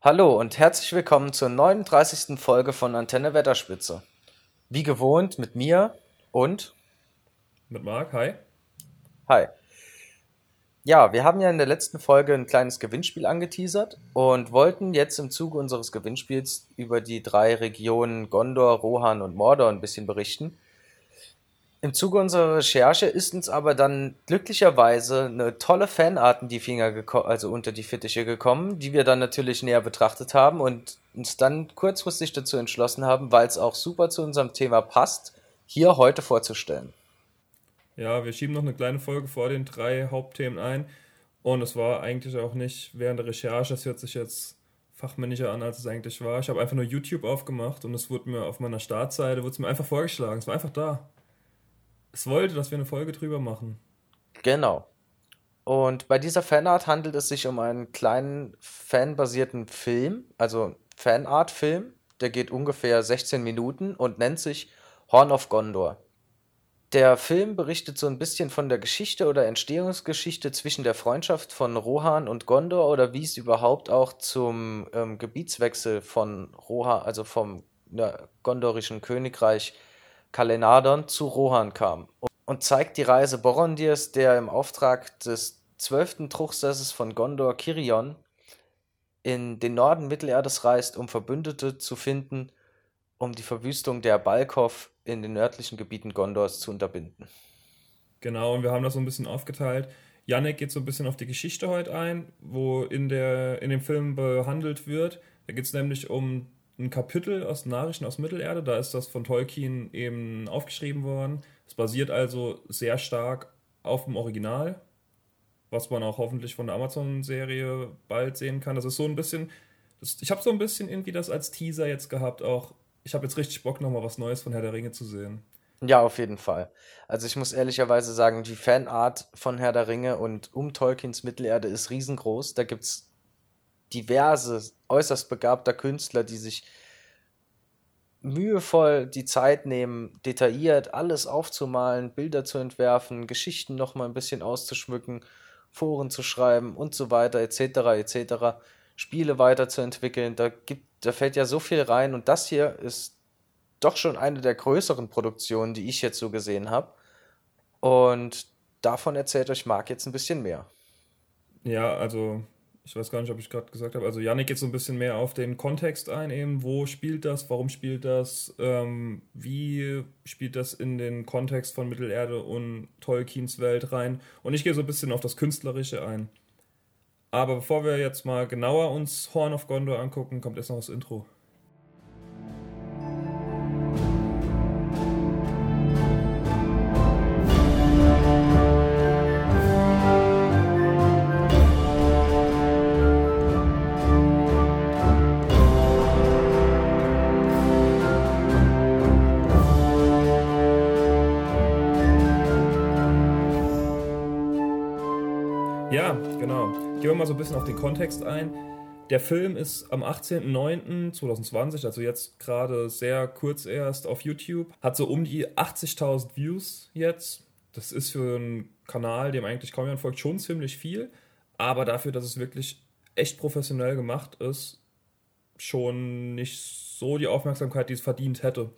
Hallo und herzlich willkommen zur 39. Folge von Antenne Wetterspitze. Wie gewohnt mit mir und Mit Marc, hi. Hi. Ja, wir haben ja in der letzten Folge ein kleines Gewinnspiel angeteasert und wollten jetzt im Zuge unseres Gewinnspiels über die drei Regionen Gondor, Rohan und Mordor ein bisschen berichten. Im Zuge unserer Recherche ist uns aber dann glücklicherweise eine tolle Fanart in die Finger also unter die Fittiche gekommen, die wir dann natürlich näher betrachtet haben und uns dann kurzfristig dazu entschlossen haben, weil es auch super zu unserem Thema passt, hier heute vorzustellen. Ja, wir schieben noch eine kleine Folge vor den drei Hauptthemen ein. Und es war eigentlich auch nicht während der Recherche, es hört sich jetzt fachmännischer an, als es eigentlich war. Ich habe einfach nur YouTube aufgemacht und es wurde mir auf meiner Startseite wurde mir einfach vorgeschlagen. Es war einfach da. Es wollte, dass wir eine Folge drüber machen. Genau. Und bei dieser Fanart handelt es sich um einen kleinen fanbasierten Film, also Fanart-Film, der geht ungefähr 16 Minuten und nennt sich Horn of Gondor. Der Film berichtet so ein bisschen von der Geschichte oder Entstehungsgeschichte zwischen der Freundschaft von Rohan und Gondor oder wie es überhaupt auch zum ähm, Gebietswechsel von Rohan, also vom ja, gondorischen Königreich Kalenadon zu Rohan kam und zeigt die Reise Borondirs, der im Auftrag des zwölften Truchsesses von Gondor, Kirion, in den Norden Mittelerdes reist, um Verbündete zu finden, um die Verwüstung der Balkov in den nördlichen Gebieten Gondors zu unterbinden. Genau, und wir haben das so ein bisschen aufgeteilt. Yannick geht so ein bisschen auf die Geschichte heute ein, wo in, der, in dem Film behandelt wird. Da geht es nämlich um ein Kapitel aus Nachrichten aus Mittelerde. Da ist das von Tolkien eben aufgeschrieben worden. Es basiert also sehr stark auf dem Original, was man auch hoffentlich von der Amazon-Serie bald sehen kann. Das ist so ein bisschen. Das, ich habe so ein bisschen irgendwie das als Teaser jetzt gehabt, auch. Ich habe jetzt richtig Bock, nochmal was Neues von Herr der Ringe zu sehen. Ja, auf jeden Fall. Also ich muss ehrlicherweise sagen, die Fanart von Herr der Ringe und um Tolkiens Mittelerde ist riesengroß. Da gibt es diverse, äußerst begabter Künstler, die sich mühevoll die Zeit nehmen, detailliert alles aufzumalen, Bilder zu entwerfen, Geschichten noch mal ein bisschen auszuschmücken, Foren zu schreiben und so weiter, etc., etc., Spiele weiterzuentwickeln. Da, gibt, da fällt ja so viel rein und das hier ist doch schon eine der größeren Produktionen, die ich jetzt so gesehen habe. Und davon erzählt euch Marc jetzt ein bisschen mehr. Ja, also ich weiß gar nicht, ob ich gerade gesagt habe. Also Yannick geht so ein bisschen mehr auf den Kontext ein, eben, wo spielt das, warum spielt das, ähm, wie spielt das in den Kontext von Mittelerde und Tolkiens Welt rein. Und ich gehe so ein bisschen auf das Künstlerische ein. Aber bevor wir jetzt mal genauer uns Horn of Gondor angucken, kommt erst noch das Intro. Genau. Gehen wir mal so ein bisschen auf den Kontext ein. Der Film ist am 18.09.2020, also jetzt gerade sehr kurz erst auf YouTube, hat so um die 80.000 Views jetzt. Das ist für einen Kanal, dem eigentlich kaum jemand folgt, schon ziemlich viel. Aber dafür, dass es wirklich echt professionell gemacht ist, schon nicht so die Aufmerksamkeit, die es verdient hätte.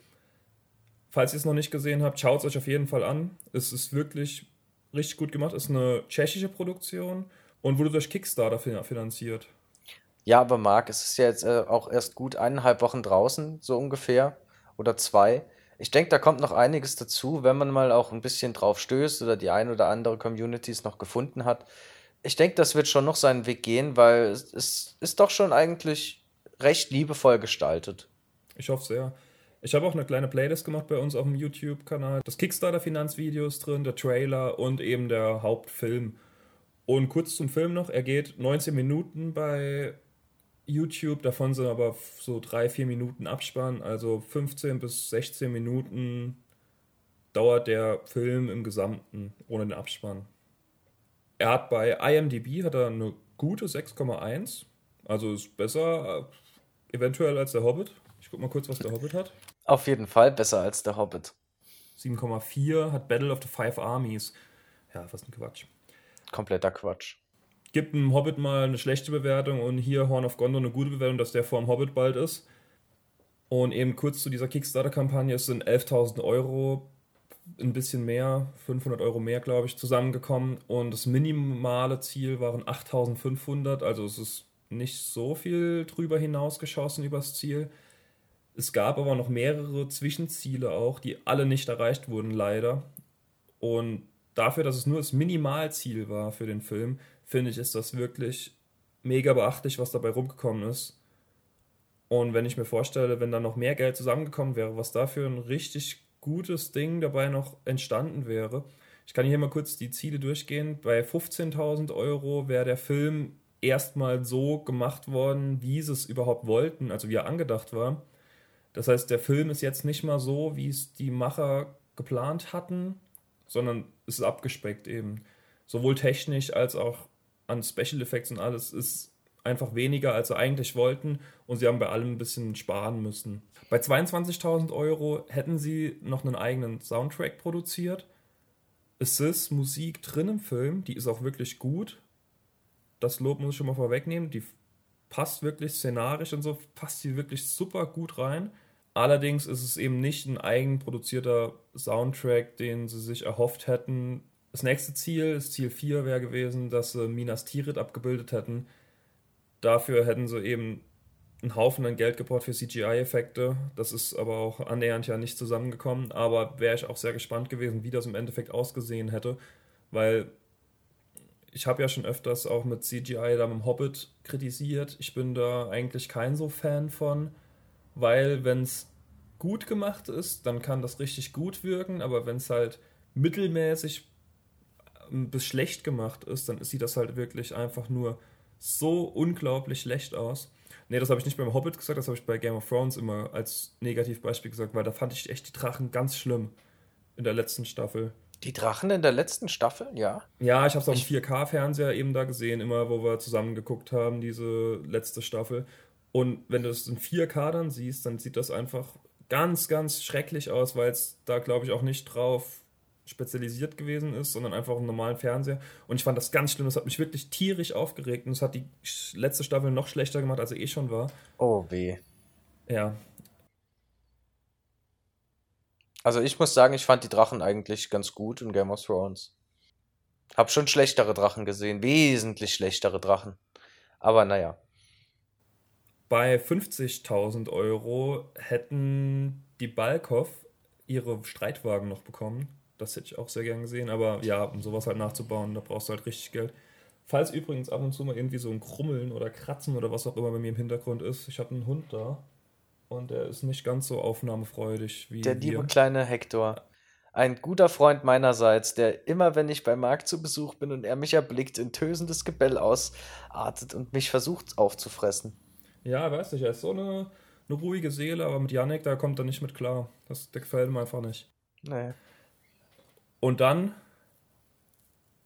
Falls ihr es noch nicht gesehen habt, schaut es euch auf jeden Fall an. Es ist wirklich richtig gut gemacht. Ist eine tschechische Produktion und wurde durch Kickstarter finanziert. Ja, aber Marc, es ist ja jetzt äh, auch erst gut eineinhalb Wochen draußen, so ungefähr. Oder zwei. Ich denke, da kommt noch einiges dazu, wenn man mal auch ein bisschen drauf stößt oder die ein oder andere Community es noch gefunden hat. Ich denke, das wird schon noch seinen Weg gehen, weil es, es ist doch schon eigentlich recht liebevoll gestaltet. Ich hoffe sehr. Ich habe auch eine kleine Playlist gemacht bei uns auf dem YouTube-Kanal. Das Kickstarter-Finanzvideo ist drin, der Trailer und eben der Hauptfilm. Und kurz zum Film noch, er geht 19 Minuten bei YouTube, davon sind aber so 3-4 Minuten Abspann, also 15 bis 16 Minuten dauert der Film im Gesamten ohne den Abspann. Er hat bei IMDb hat er eine gute 6,1, also ist besser äh, eventuell als der Hobbit. Ich guck mal kurz, was der Hobbit hat. Auf jeden Fall besser als der Hobbit. 7,4 hat Battle of the Five Armies. Ja, was ein Quatsch. Kompletter Quatsch. gibt einem Hobbit mal eine schlechte Bewertung und hier Horn of Gondor eine gute Bewertung, dass der vor dem Hobbit bald ist. Und eben kurz zu dieser Kickstarter-Kampagne, es sind 11.000 Euro, ein bisschen mehr, 500 Euro mehr, glaube ich, zusammengekommen. Und das minimale Ziel waren 8.500, also es ist nicht so viel drüber hinausgeschossen übers Ziel. Es gab aber noch mehrere Zwischenziele auch, die alle nicht erreicht wurden, leider. Und dafür, dass es nur das Minimalziel war für den Film, finde ich, ist das wirklich mega beachtlich, was dabei rumgekommen ist. Und wenn ich mir vorstelle, wenn da noch mehr Geld zusammengekommen wäre, was dafür ein richtig gutes Ding dabei noch entstanden wäre. Ich kann hier mal kurz die Ziele durchgehen. Bei 15.000 Euro wäre der Film erstmal so gemacht worden, wie sie es überhaupt wollten, also wie er angedacht war. Das heißt, der Film ist jetzt nicht mal so, wie es die Macher geplant hatten, sondern es ist abgespeckt eben. Sowohl technisch als auch an Special Effects und alles ist einfach weniger, als sie eigentlich wollten und sie haben bei allem ein bisschen sparen müssen. Bei 22.000 Euro hätten sie noch einen eigenen Soundtrack produziert. Es ist Musik drin im Film, die ist auch wirklich gut. Das Lob muss ich schon mal vorwegnehmen. Die passt wirklich szenarisch und so, passt sie wirklich super gut rein. Allerdings ist es eben nicht ein eigenproduzierter Soundtrack, den sie sich erhofft hätten. Das nächste Ziel, das Ziel 4 wäre gewesen, dass sie Minas Tirith abgebildet hätten Dafür hätten sie eben einen Haufen an Geld gebraucht für CGI-Effekte. Das ist aber auch annähernd ja nicht zusammengekommen. Aber wäre ich auch sehr gespannt gewesen, wie das im Endeffekt ausgesehen hätte. Weil ich habe ja schon öfters auch mit CGI da mit dem Hobbit kritisiert. Ich bin da eigentlich kein so Fan von, weil wenn es gut gemacht ist, dann kann das richtig gut wirken, aber wenn es halt mittelmäßig bis schlecht gemacht ist, dann sieht das halt wirklich einfach nur so unglaublich schlecht aus. Nee, das habe ich nicht beim Hobbit gesagt, das habe ich bei Game of Thrones immer als Negativbeispiel gesagt, weil da fand ich echt die Drachen ganz schlimm in der letzten Staffel. Die Drachen in der letzten Staffel, ja? Ja, ich habe es auf dem 4K-Fernseher eben da gesehen, immer wo wir zusammen geguckt haben, diese letzte Staffel. Und wenn du das in 4K dann siehst, dann sieht das einfach ganz, ganz schrecklich aus, weil es da, glaube ich, auch nicht drauf spezialisiert gewesen ist, sondern einfach einen normalen Fernseher. Und ich fand das ganz schlimm. Das hat mich wirklich tierisch aufgeregt und es hat die letzte Staffel noch schlechter gemacht, als er eh schon war. Oh weh. Ja. Also ich muss sagen, ich fand die Drachen eigentlich ganz gut in Game of Thrones. Hab schon schlechtere Drachen gesehen, wesentlich schlechtere Drachen. Aber naja. Bei 50.000 Euro hätten die Balkov ihre Streitwagen noch bekommen. Das hätte ich auch sehr gern gesehen. Aber ja, um sowas halt nachzubauen, da brauchst du halt richtig Geld. Falls übrigens ab und zu mal irgendwie so ein Krummeln oder Kratzen oder was auch immer bei mir im Hintergrund ist, ich habe einen Hund da und der ist nicht ganz so aufnahmefreudig wie Der liebe kleine Hector. Ein guter Freund meinerseits, der immer, wenn ich beim Markt zu Besuch bin und er mich erblickt, in tösendes Gebell ausartet und mich versucht aufzufressen. Ja, weiß nicht, er ist so eine, eine ruhige Seele, aber mit Yannick, da kommt er nicht mit klar. Das, der gefällt ihm einfach nicht. Nee. Und dann,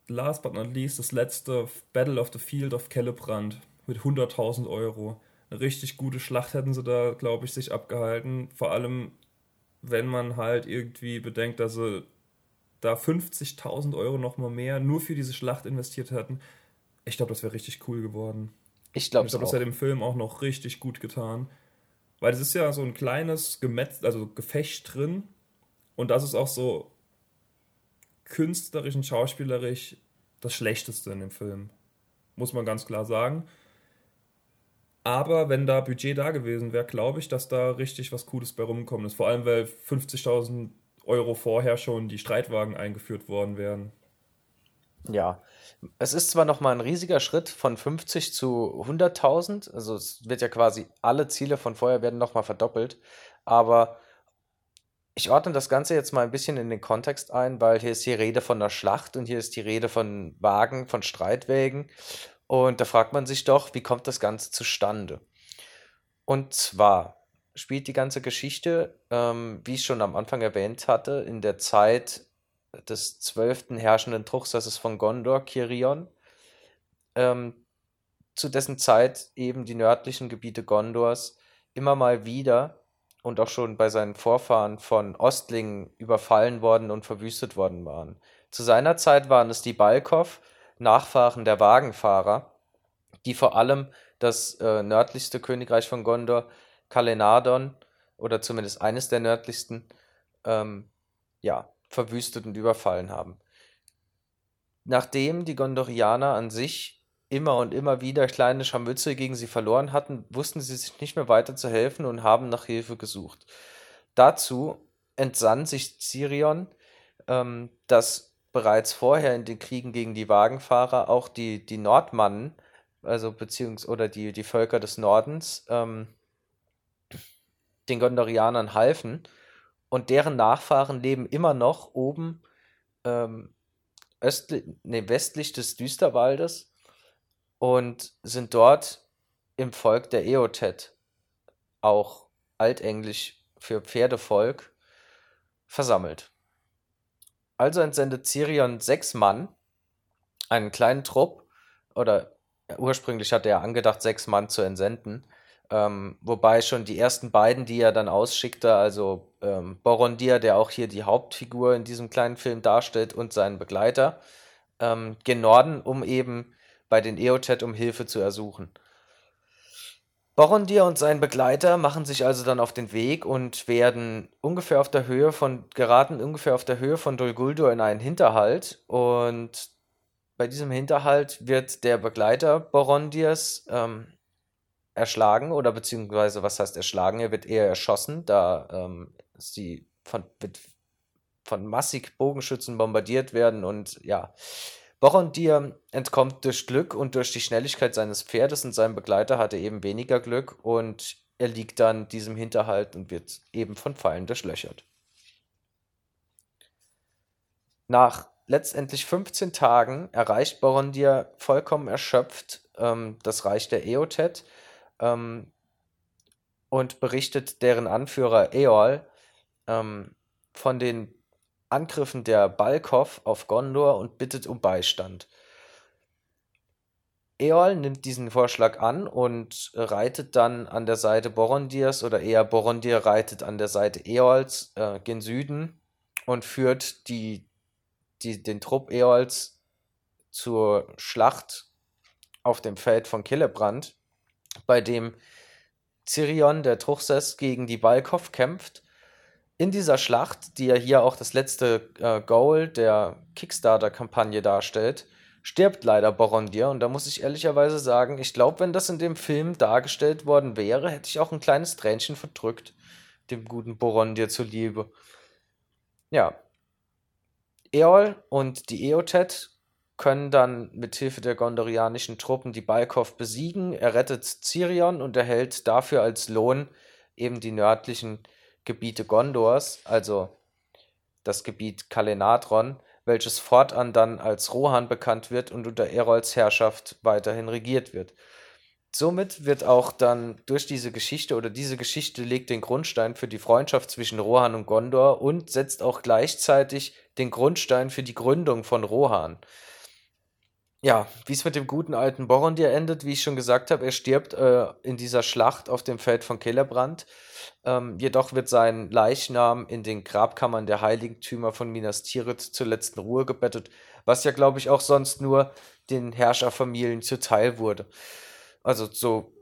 last but not least, das letzte Battle of the Field of Kellebrand mit 100.000 Euro. Eine richtig gute Schlacht hätten sie da, glaube ich, sich abgehalten. Vor allem, wenn man halt irgendwie bedenkt, dass sie da 50.000 Euro nochmal mehr nur für diese Schlacht investiert hätten. Ich glaube, das wäre richtig cool geworden. Ich glaube, glaub, das hätte dem Film auch noch richtig gut getan. Weil es ist ja so ein kleines Gemetz, also Gefecht drin. Und das ist auch so künstlerisch und schauspielerisch das Schlechteste in dem Film. Muss man ganz klar sagen. Aber wenn da Budget da gewesen wäre, glaube ich, dass da richtig was Cooles bei rumgekommen ist. Vor allem, weil 50.000 Euro vorher schon die Streitwagen eingeführt worden wären. Ja, es ist zwar nochmal ein riesiger Schritt von 50 zu 100.000, also es wird ja quasi alle Ziele von vorher werden nochmal verdoppelt, aber ich ordne das Ganze jetzt mal ein bisschen in den Kontext ein, weil hier ist die Rede von einer Schlacht und hier ist die Rede von Wagen, von Streitwägen. Und da fragt man sich doch, wie kommt das Ganze zustande? Und zwar spielt die ganze Geschichte, ähm, wie ich schon am Anfang erwähnt hatte, in der Zeit des zwölften herrschenden Truchsasses von Gondor, Kirion, ähm, zu dessen Zeit eben die nördlichen Gebiete Gondors immer mal wieder und auch schon bei seinen Vorfahren von Ostlingen überfallen worden und verwüstet worden waren. Zu seiner Zeit waren es die Balkov, Nachfahren der Wagenfahrer, die vor allem das äh, nördlichste Königreich von Gondor, Kalenadon, oder zumindest eines der nördlichsten, ähm, ja, verwüstet und überfallen haben. Nachdem die Gondorianer an sich immer und immer wieder kleine Scharmützel gegen sie verloren hatten, wussten sie sich nicht mehr weiter zu helfen und haben nach Hilfe gesucht. Dazu entsann sich Cirion, ähm, dass bereits vorher in den Kriegen gegen die Wagenfahrer auch die, die Nordmannen, also beziehungsweise oder die, die Völker des Nordens, ähm, den Gondorianern halfen und deren Nachfahren leben immer noch oben ähm, östlich, nee, westlich des Düsterwaldes und sind dort im Volk der Eotet, auch altenglisch für Pferdevolk, versammelt. Also entsendet Cirion sechs Mann, einen kleinen Trupp, oder ursprünglich hatte er angedacht, sechs Mann zu entsenden, ähm, wobei schon die ersten beiden, die er dann ausschickte, also ähm, Borondir, der auch hier die Hauptfigur in diesem kleinen Film darstellt, und seinen Begleiter, ähm, gen Norden, um eben bei den Eotet um Hilfe zu ersuchen. Borondir und sein Begleiter machen sich also dann auf den Weg und werden ungefähr auf der Höhe von, geraten ungefähr auf der Höhe von Dol Guldur in einen Hinterhalt und bei diesem Hinterhalt wird der Begleiter Borondirs ähm, erschlagen oder beziehungsweise, was heißt erschlagen? Er wird eher erschossen, da ähm, sie von, von massig Bogenschützen bombardiert werden und ja, Borondir entkommt durch Glück und durch die Schnelligkeit seines Pferdes und sein Begleiter hatte eben weniger Glück und er liegt dann diesem Hinterhalt und wird eben von Pfeilen durchlöchert. Nach letztendlich 15 Tagen erreicht Borondir vollkommen erschöpft ähm, das Reich der Eotet ähm, und berichtet deren Anführer Eol ähm, von den Angriffen der Balkov auf Gondor und bittet um Beistand. Eol nimmt diesen Vorschlag an und reitet dann an der Seite Borondirs oder eher Borondir reitet an der Seite Eols äh, gen Süden und führt die, die, den Trupp Eols zur Schlacht auf dem Feld von Killebrand bei dem Cirion der Truchsess gegen die Balkov kämpft. In dieser Schlacht, die ja hier auch das letzte äh, Goal der Kickstarter-Kampagne darstellt, stirbt leider Borondir. Und da muss ich ehrlicherweise sagen, ich glaube, wenn das in dem Film dargestellt worden wäre, hätte ich auch ein kleines Tränchen verdrückt, dem guten Borondir zuliebe. Ja. Eol und die Eotet können dann mit Hilfe der gondorianischen Truppen die Balkov besiegen. Er rettet Cirion und erhält dafür als Lohn eben die nördlichen Gebiete Gondors, also das Gebiet Kalenatron, welches fortan dann als Rohan bekannt wird und unter Erols Herrschaft weiterhin regiert wird. Somit wird auch dann durch diese Geschichte oder diese Geschichte legt den Grundstein für die Freundschaft zwischen Rohan und Gondor und setzt auch gleichzeitig den Grundstein für die Gründung von Rohan. Ja, wie es mit dem guten alten Borondir endet, wie ich schon gesagt habe, er stirbt äh, in dieser Schlacht auf dem Feld von Celebrand. Ähm, jedoch wird sein Leichnam in den Grabkammern der Heiligtümer von Minas Tirith zur letzten Ruhe gebettet, was ja, glaube ich, auch sonst nur den Herrscherfamilien zuteil wurde. Also so,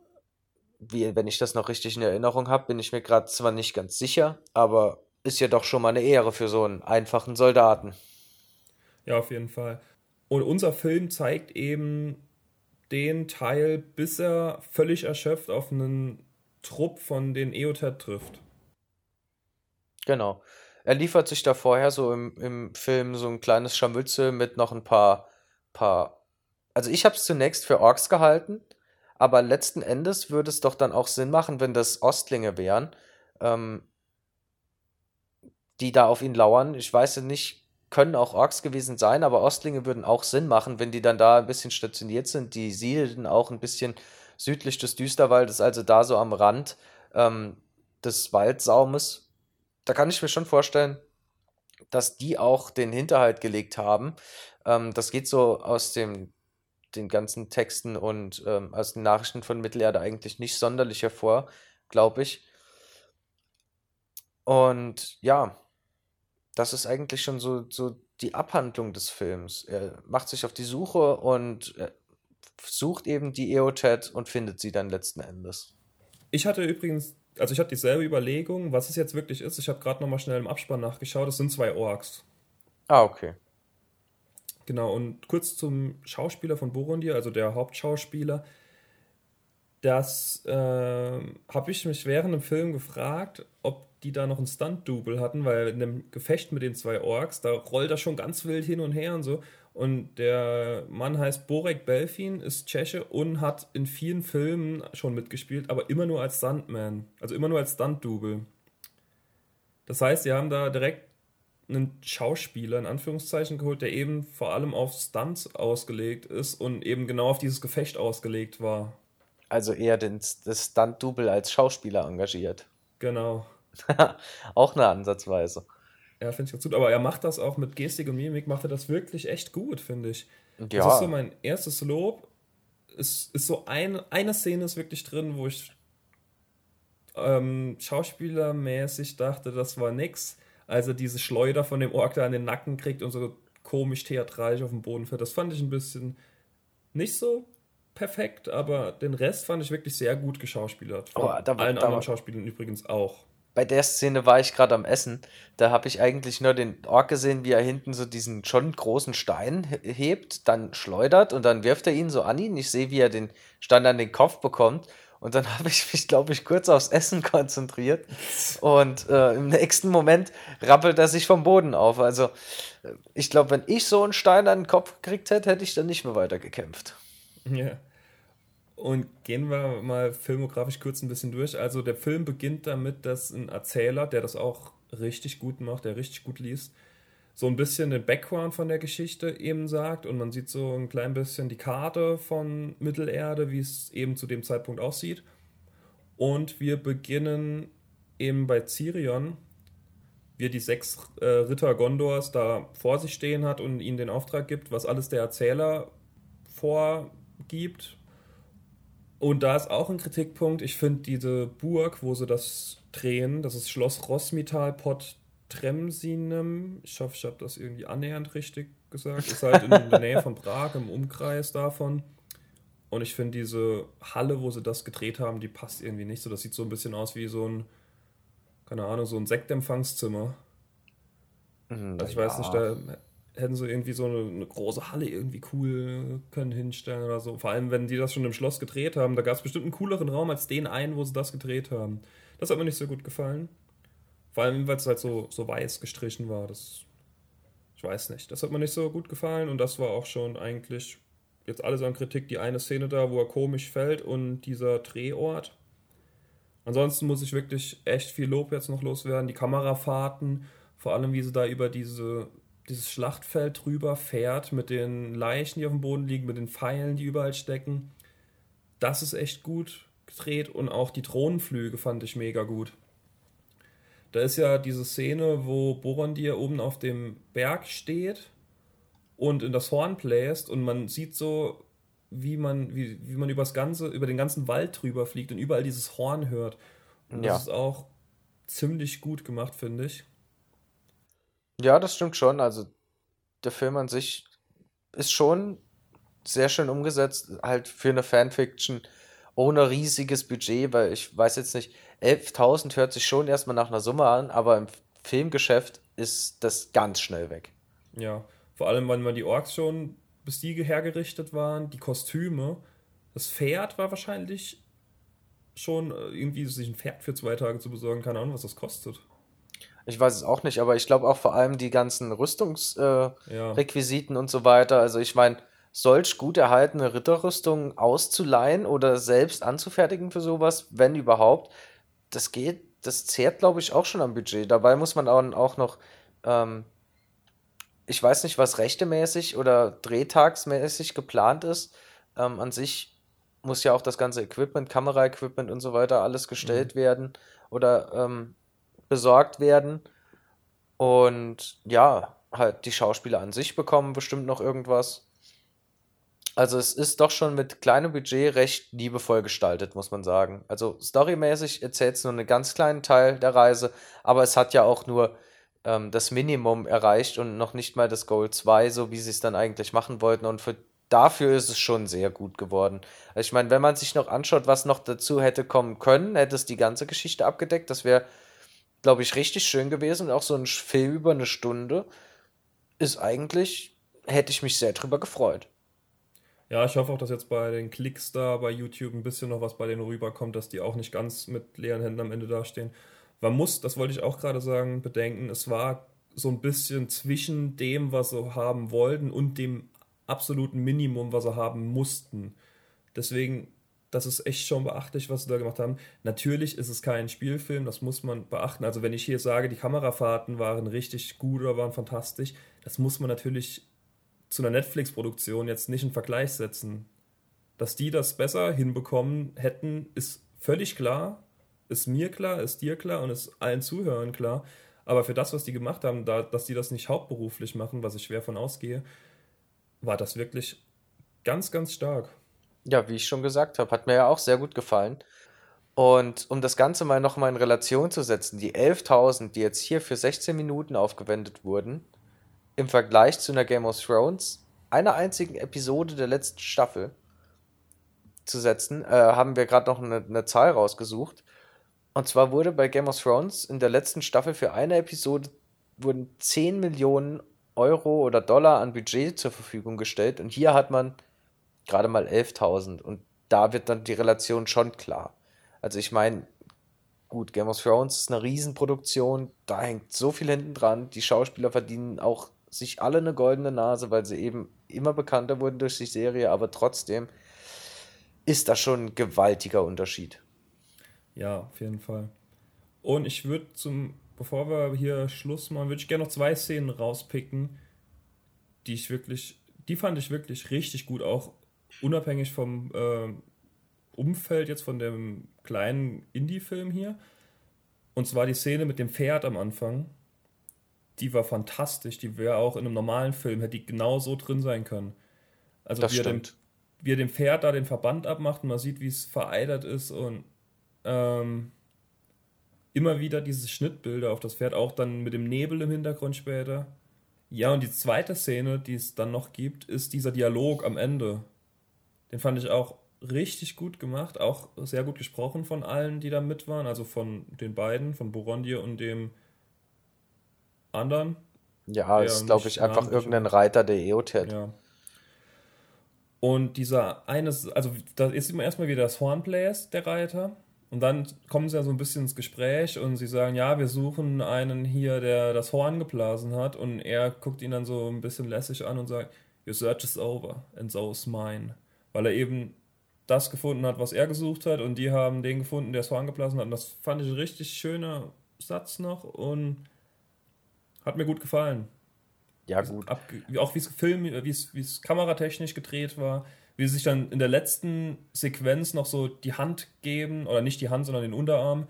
wie, wenn ich das noch richtig in Erinnerung habe, bin ich mir gerade zwar nicht ganz sicher, aber ist ja doch schon mal eine Ehre für so einen einfachen Soldaten. Ja, auf jeden Fall. Und unser Film zeigt eben den Teil, bis er völlig erschöpft auf einen Trupp von den Eotet trifft. Genau. Er liefert sich da vorher so im, im Film so ein kleines Scharmützel mit noch ein paar, paar. Also ich habe es zunächst für Orks gehalten, aber letzten Endes würde es doch dann auch Sinn machen, wenn das Ostlinge wären, ähm, die da auf ihn lauern. Ich weiß ja nicht können auch Orks gewesen sein, aber Ostlinge würden auch Sinn machen, wenn die dann da ein bisschen stationiert sind. Die siedelten auch ein bisschen südlich des Düsterwaldes, also da so am Rand ähm, des Waldsaumes. Da kann ich mir schon vorstellen, dass die auch den Hinterhalt gelegt haben. Ähm, das geht so aus dem, den ganzen Texten und ähm, aus den Nachrichten von Mittelerde eigentlich nicht sonderlich hervor, glaube ich. Und ja, das ist eigentlich schon so, so die Abhandlung des Films. Er macht sich auf die Suche und äh, sucht eben die EOChat und findet sie dann letzten Endes. Ich hatte übrigens, also ich hatte dieselbe Überlegung, was es jetzt wirklich ist. Ich habe gerade nochmal schnell im Abspann nachgeschaut. Es sind zwei Orks. Ah, okay. Genau, und kurz zum Schauspieler von Borundir, also der Hauptschauspieler. Das äh, habe ich mich während dem Film gefragt, ob die da noch ein Stunt-Double hatten, weil in dem Gefecht mit den zwei Orks, da rollt er schon ganz wild hin und her und so. Und der Mann heißt Borek Belfin, ist Tscheche und hat in vielen Filmen schon mitgespielt, aber immer nur als Stuntman, also immer nur als Stunt-Double. Das heißt, sie haben da direkt einen Schauspieler in Anführungszeichen geholt, der eben vor allem auf Stunts ausgelegt ist und eben genau auf dieses Gefecht ausgelegt war. Also eher den, das Stunt-Double als Schauspieler engagiert. Genau. auch eine Ansatzweise. Ja, finde ich ganz gut. Aber er macht das auch mit Gestik und Mimik, macht er das wirklich echt gut, finde ich. Ja. Das ist so mein erstes Lob. Es ist so ein, eine Szene ist wirklich drin, wo ich ähm, schauspielermäßig dachte, das war nix als er diese Schleuder von dem Ork da an den Nacken kriegt und so komisch theatralisch auf den Boden fährt. Das fand ich ein bisschen nicht so perfekt, aber den Rest fand ich wirklich sehr gut geschauspielert. Von oh, da, allen da, anderen Schauspielern übrigens auch. Bei der Szene war ich gerade am Essen. Da habe ich eigentlich nur den Ork gesehen, wie er hinten so diesen schon großen Stein hebt, dann schleudert und dann wirft er ihn so an ihn. Ich sehe, wie er den Stein an den Kopf bekommt. Und dann habe ich mich, glaube ich, kurz aufs Essen konzentriert. Und äh, im nächsten Moment rappelt er sich vom Boden auf. Also, äh, ich glaube, wenn ich so einen Stein an den Kopf gekriegt hätte, hätte ich dann nicht mehr weiter gekämpft. Ja. Und gehen wir mal filmografisch kurz ein bisschen durch. Also, der Film beginnt damit, dass ein Erzähler, der das auch richtig gut macht, der richtig gut liest, so ein bisschen den Background von der Geschichte eben sagt und man sieht so ein klein bisschen die Karte von Mittelerde, wie es eben zu dem Zeitpunkt aussieht. Und wir beginnen eben bei Cirion, wie er die sechs äh, Ritter Gondors da vor sich stehen hat und ihnen den Auftrag gibt, was alles der Erzähler vorgibt. Und da ist auch ein Kritikpunkt, ich finde diese Burg, wo sie das drehen, das ist Schloss Rosmital Pot Tremsinem, ich hoffe, ich habe das irgendwie annähernd richtig gesagt, ist halt in der Nähe von Prag, im Umkreis davon. Und ich finde diese Halle, wo sie das gedreht haben, die passt irgendwie nicht so. Das sieht so ein bisschen aus wie so ein, keine Ahnung, so ein Sektempfangszimmer. Mhm, also ich ja. weiß nicht, da hätten sie irgendwie so eine, eine, große Halle irgendwie cool können hinstellen oder so. Vor allem, wenn die das schon im Schloss gedreht haben, da gab es bestimmt einen cooleren Raum als den einen, wo sie das gedreht haben. Das hat mir nicht so gut gefallen. Vor allem, weil es halt so, so weiß gestrichen war. Das, ich weiß nicht. Das hat mir nicht so gut gefallen und das war auch schon eigentlich jetzt alles an Kritik. Die eine Szene da, wo er komisch fällt und dieser Drehort. Ansonsten muss ich wirklich echt viel Lob jetzt noch loswerden. Die Kamerafahrten, vor allem wie sie da über diese, dieses Schlachtfeld drüber fährt, mit den Leichen, die auf dem Boden liegen, mit den Pfeilen, die überall stecken. Das ist echt gut gedreht und auch die Drohnenflüge fand ich mega gut. Da ist ja diese Szene, wo Borondir oben auf dem Berg steht und in das Horn bläst und man sieht so, wie man, wie, wie man übers ganze, über den ganzen Wald drüber fliegt und überall dieses Horn hört. Und ja. das ist auch ziemlich gut gemacht, finde ich. Ja, das stimmt schon. Also der Film an sich ist schon sehr schön umgesetzt, halt für eine Fanfiction ohne riesiges Budget, weil ich weiß jetzt nicht, 11.000 hört sich schon erstmal nach einer Summe an, aber im Filmgeschäft ist das ganz schnell weg. Ja, vor allem, wenn man die Orks schon, bis die hergerichtet waren, die Kostüme, das Pferd war wahrscheinlich schon äh, irgendwie sich ein Pferd für zwei Tage zu besorgen, keine Ahnung, was das kostet. Ich weiß es auch nicht, aber ich glaube auch vor allem die ganzen Rüstungsrequisiten äh, ja. und so weiter. Also ich meine, solch gut erhaltene Ritterrüstung auszuleihen oder selbst anzufertigen für sowas, wenn überhaupt, das geht, das zehrt, glaube ich, auch schon am Budget. Dabei muss man auch noch, ähm, ich weiß nicht, was rechtemäßig oder drehtagsmäßig geplant ist. Ähm, an sich muss ja auch das ganze Equipment, Kameraequipment und so weiter alles gestellt mhm. werden oder ähm, besorgt werden. Und ja, halt die Schauspieler an sich bekommen bestimmt noch irgendwas. Also es ist doch schon mit kleinem Budget recht liebevoll gestaltet, muss man sagen. Also storymäßig erzählt es nur einen ganz kleinen Teil der Reise, aber es hat ja auch nur ähm, das Minimum erreicht und noch nicht mal das Goal 2, so wie sie es dann eigentlich machen wollten. Und für, dafür ist es schon sehr gut geworden. Also ich meine, wenn man sich noch anschaut, was noch dazu hätte kommen können, hätte es die ganze Geschichte abgedeckt. Das wäre, glaube ich, richtig schön gewesen. Auch so ein Film über eine Stunde ist eigentlich, hätte ich mich sehr drüber gefreut. Ja, ich hoffe auch, dass jetzt bei den Klicks da bei YouTube ein bisschen noch was bei denen rüberkommt, dass die auch nicht ganz mit leeren Händen am Ende dastehen. Man muss, das wollte ich auch gerade sagen, bedenken, es war so ein bisschen zwischen dem, was sie haben wollten und dem absoluten Minimum, was sie haben mussten. Deswegen, das ist echt schon beachtlich, was sie da gemacht haben. Natürlich ist es kein Spielfilm, das muss man beachten. Also wenn ich hier sage, die Kamerafahrten waren richtig gut oder waren fantastisch, das muss man natürlich zu einer Netflix-Produktion jetzt nicht in Vergleich setzen. Dass die das besser hinbekommen hätten, ist völlig klar, ist mir klar, ist dir klar und ist allen Zuhörern klar. Aber für das, was die gemacht haben, da, dass die das nicht hauptberuflich machen, was ich schwer von ausgehe, war das wirklich ganz, ganz stark. Ja, wie ich schon gesagt habe, hat mir ja auch sehr gut gefallen. Und um das Ganze mal nochmal in Relation zu setzen, die 11.000, die jetzt hier für 16 Minuten aufgewendet wurden, im Vergleich zu einer Game of Thrones, einer einzigen Episode der letzten Staffel zu setzen, äh, haben wir gerade noch eine, eine Zahl rausgesucht. Und zwar wurde bei Game of Thrones in der letzten Staffel für eine Episode wurden 10 Millionen Euro oder Dollar an Budget zur Verfügung gestellt und hier hat man gerade mal 11.000 und da wird dann die Relation schon klar. Also ich meine, gut, Game of Thrones ist eine Riesenproduktion, da hängt so viel hinten dran, die Schauspieler verdienen auch sich alle eine goldene Nase, weil sie eben immer bekannter wurden durch die Serie, aber trotzdem ist das schon ein gewaltiger Unterschied. Ja, auf jeden Fall. Und ich würde zum, bevor wir hier Schluss machen, würde ich gerne noch zwei Szenen rauspicken, die ich wirklich, die fand ich wirklich richtig gut, auch unabhängig vom äh, Umfeld jetzt von dem kleinen Indie-Film hier. Und zwar die Szene mit dem Pferd am Anfang die war fantastisch. Die wäre auch in einem normalen Film, hätte die genau so drin sein können. Also das wie. Er dem, wie er dem Pferd da den Verband abmacht und man sieht, wie es vereitert ist und ähm, immer wieder diese Schnittbilder auf das Pferd, auch dann mit dem Nebel im Hintergrund später. Ja, und die zweite Szene, die es dann noch gibt, ist dieser Dialog am Ende. Den fand ich auch richtig gut gemacht, auch sehr gut gesprochen von allen, die da mit waren, also von den beiden, von Borondir und dem anderen. Ja, ist, glaube ich, einfach irgendein Reiter der EOTED. Ja. Und dieser eine, also da ist immer erstmal wieder das Hornplayers, der Reiter. Und dann kommen sie ja so ein bisschen ins Gespräch und sie sagen, ja, wir suchen einen hier, der das Horn geblasen hat. Und er guckt ihn dann so ein bisschen lässig an und sagt, Your search is over and so is mine. Weil er eben das gefunden hat, was er gesucht hat und die haben den gefunden, der das Horn geblasen hat. Und das fand ich ein richtig schöner Satz noch und hat mir gut gefallen. Ja, gut. auch wie es Film, wie es kameratechnisch gedreht war, wie sie sich dann in der letzten Sequenz noch so die Hand geben, oder nicht die Hand, sondern den Unterarm.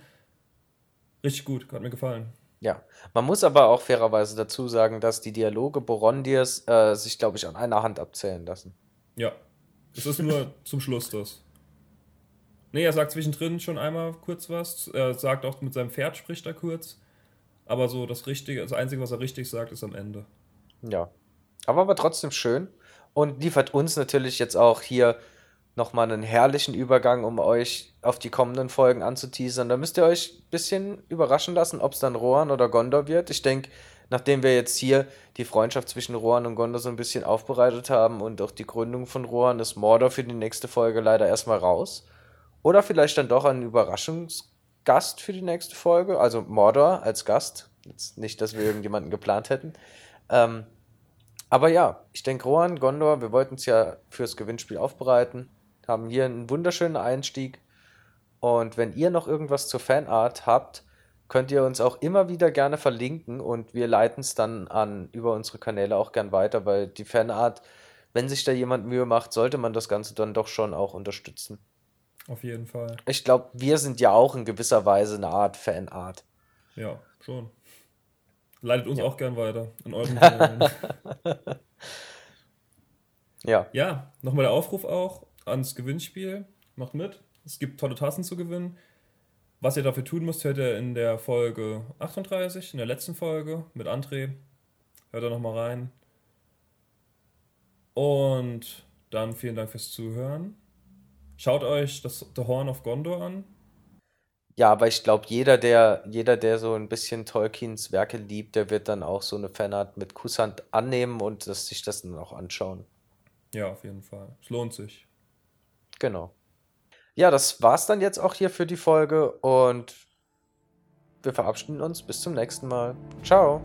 Richtig gut, hat mir gefallen. Ja, man muss aber auch fairerweise dazu sagen, dass die Dialoge Borondiers äh, sich, glaube ich, an einer Hand abzählen lassen. Ja, es ist nur zum Schluss das. Nee, er sagt zwischendrin schon einmal kurz was. Er sagt auch mit seinem Pferd spricht er kurz. Aber so das Richtige, das Einzige, was er richtig sagt, ist am Ende. Ja. Aber war trotzdem schön und liefert uns natürlich jetzt auch hier nochmal einen herrlichen Übergang, um euch auf die kommenden Folgen anzuteasern. Da müsst ihr euch ein bisschen überraschen lassen, ob es dann Rohan oder Gondor wird. Ich denke, nachdem wir jetzt hier die Freundschaft zwischen Rohan und Gondor so ein bisschen aufbereitet haben und auch die Gründung von Rohan, ist Mordor für die nächste Folge leider erstmal raus. Oder vielleicht dann doch ein Überraschungs- Gast für die nächste Folge, also Mordor als Gast. Jetzt nicht, dass wir irgendjemanden geplant hätten. Ähm, aber ja, ich denke, Rohan, Gondor, wir wollten es ja fürs Gewinnspiel aufbereiten, haben hier einen wunderschönen Einstieg. Und wenn ihr noch irgendwas zur Fanart habt, könnt ihr uns auch immer wieder gerne verlinken und wir leiten es dann an über unsere Kanäle auch gern weiter, weil die Fanart, wenn sich da jemand Mühe macht, sollte man das Ganze dann doch schon auch unterstützen. Auf jeden Fall. Ich glaube, wir sind ja auch in gewisser Weise eine Art Fanart. Ja, schon. Leitet uns ja. auch gern weiter in euren Ja. Ja, nochmal der Aufruf auch ans Gewinnspiel. Macht mit. Es gibt tolle Tassen zu gewinnen. Was ihr dafür tun müsst, hört ihr in der Folge 38, in der letzten Folge mit André. Hört da nochmal rein. Und dann vielen Dank fürs Zuhören. Schaut euch das The Horn of Gondor an. Ja, aber ich glaube, jeder der, jeder, der so ein bisschen Tolkiens Werke liebt, der wird dann auch so eine Fanart mit Kusshand annehmen und das, sich das dann auch anschauen. Ja, auf jeden Fall. Es lohnt sich. Genau. Ja, das war's dann jetzt auch hier für die Folge und wir verabschieden uns. Bis zum nächsten Mal. Ciao.